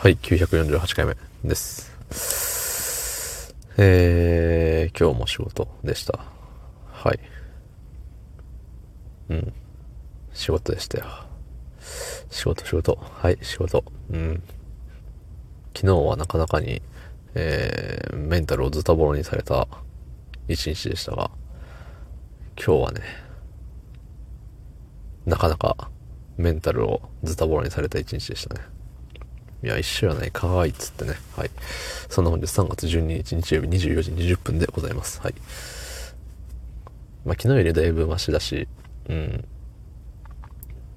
はい、948回目です。えー、今日も仕事でした。はい。うん。仕事でしたよ。仕事、仕事。はい、仕事。うん。昨日はなかなかに、えー、メンタルをズタボロにされた一日でしたが、今日はね、なかなかメンタルをズタボロにされた一日でしたね。いや、一緒やないかーいっつってね。はい。そんな本日3月12日日曜日24時20分でございます。はい。まあ、昨日よりだいぶマシだし、うん。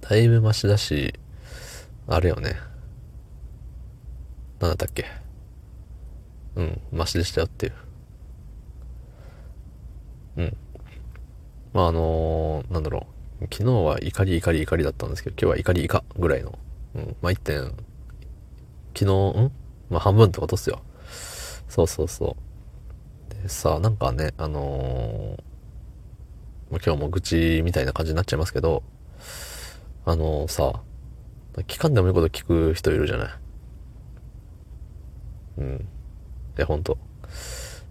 だいぶマシだし、あれよね。なんだったっけ？うん、マシでしたよっていう。うん。まあ、あのーなんだろう。昨日は怒り怒り怒りだったんですけど、今日は怒り怒ぐらいの。うん。まあ、1点、昨日、ん？まあ、半分ってことっすよ。そうそうそう。でさ、なんかね、あのー今日も愚痴みたいな感じになっちゃいますけど、あのーさ、聞かんでもいいこと聞く人いるじゃない？うん。いや、ほんと。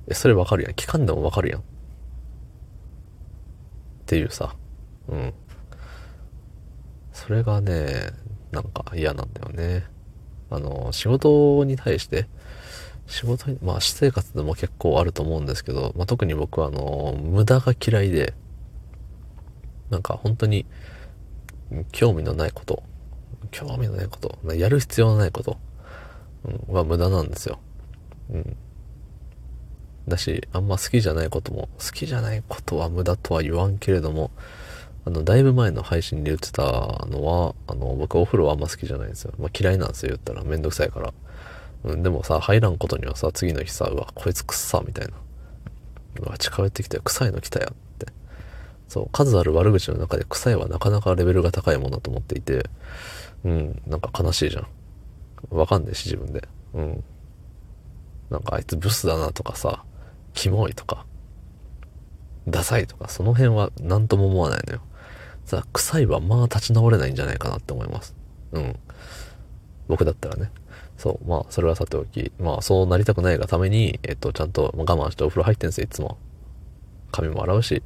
え、それわかるやん。聞かんでもわかるやん。っていうさ。うん。それがね、なんか嫌なんだよね。あの、仕事に対して、仕事に、まあ私生活でも結構あると思うんですけど、まあ特に僕はあの、無駄が嫌いで、なんか本当に、興味のないこと、興味のないこと、やる必要のないこと、うん、は無駄なんですよ。うん。だし、あんま好きじゃないことも、好きじゃないことは無駄とは言わんけれども、あの、だいぶ前の配信で言ってたのは、あの、僕お風呂あんま好きじゃないんですよ。まあ嫌いなんですよ、言ったら。めんどくさいから。うん、でもさ、入らんことにはさ、次の日さ、うわ、こいつくっさ、みたいな。うわ、近寄ってきたよ、臭いの来たよって。そう、数ある悪口の中で臭いはなかなかレベルが高いものだと思っていて、うん、なんか悲しいじゃん。わかんないし、自分で。うん。なんかあいつブスだなとかさ、キモいとか、ダサいとか、その辺は何とも思わないのよ。さ、臭いはまあ立ち直れないんじゃないかなって思います。うん。僕だったらね。そう、まあ、それはさておき、まあ、そうなりたくないがために、えっと、ちゃんと我慢してお風呂入ってんすよ、いつも。髪も洗うし、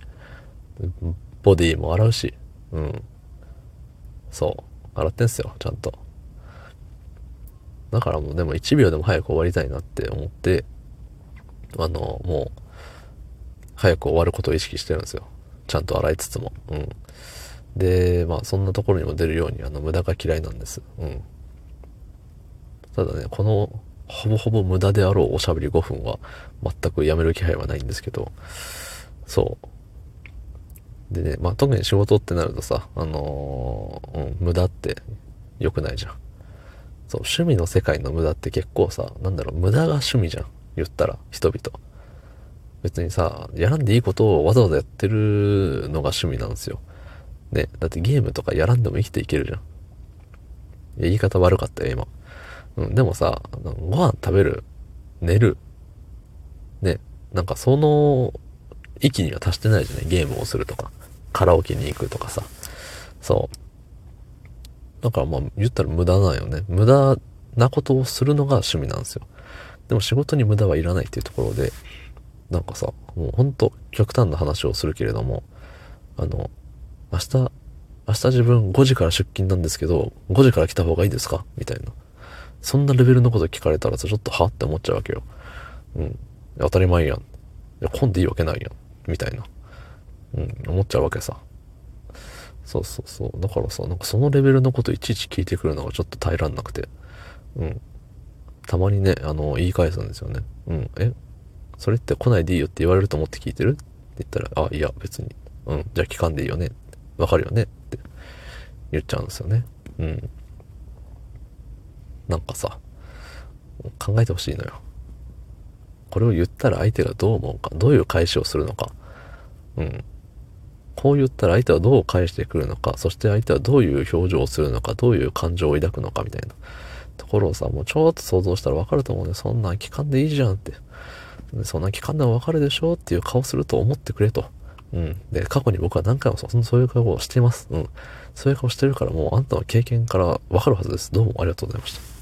ボディも洗うし、うん。そう、洗ってんすよ、ちゃんと。だからもう、でも1秒でも早く終わりたいなって思って、あの、もう、早く終わることを意識してるんですよ。ちゃんと洗いつつも。うん。で、まあ、そんなところにも出るように、あの、無駄が嫌いなんです。うん。ただね、この、ほぼほぼ無駄であろうおしゃべり5分は、全くやめる気配はないんですけど、そう。でね、まあ、特に仕事ってなるとさ、あのーうん、無駄って良くないじゃん。そう、趣味の世界の無駄って結構さ、なんだろう、無駄が趣味じゃん。言ったら、人々。別にさ、やらんでいいことをわざわざやってるのが趣味なんですよ。ね、だってゲームとかやらんでも生きていけるじゃん。言い方悪かったよ、今。うん、でもさ、ご飯食べる、寝る、ね、なんかその域には達してないじゃない？ゲームをするとか、カラオケに行くとかさ。そう。だからまあ言ったら無駄なんよね。無駄なことをするのが趣味なんですよ。でも仕事に無駄はいらないっていうところで、なんかさ、もうほんと極端な話をするけれども、あの、明日、明日自分5時から出勤なんですけど、5時から来た方がいいですか？みたいな。そんなレベルのこと聞かれたらさ、ちょっとは？って思っちゃうわけよ。うん。当たり前やん。いや、混んでいいわけないやん。みたいな。うん、思っちゃうわけさ。そうそうそう。だからさ、なんかそのレベルのこといちいち聞いてくるのがちょっと耐えらんなくて。うん。たまにね、あの、言い返すんですよね。うん。え？それって来ないでいいよって言われると思って聞いてる？って言ったら、あ、いや、別に。うん。じゃあ聞かんでいいよね。わかるよねって言っちゃうんですよね。うん。なんかさ、考えてほしいのよ。これを言ったら相手がどう思うか、どういう返しをするのか。うん。こう言ったら相手はどう返してくるのか、そして相手はどういう表情をするのか、どういう感情を抱くのかみたいなところをさ、もうちょっと想像したらわかると思うん、そんなん聞かんでいいじゃんって。そんなん聞かんでもわかるでしょっていう顔すると思ってくれと。うん。で、過去に僕は何回もそそういう顔をしています。うん。そういう顔してるからもうあんたの経験からわかるはずです。どうもありがとうございました。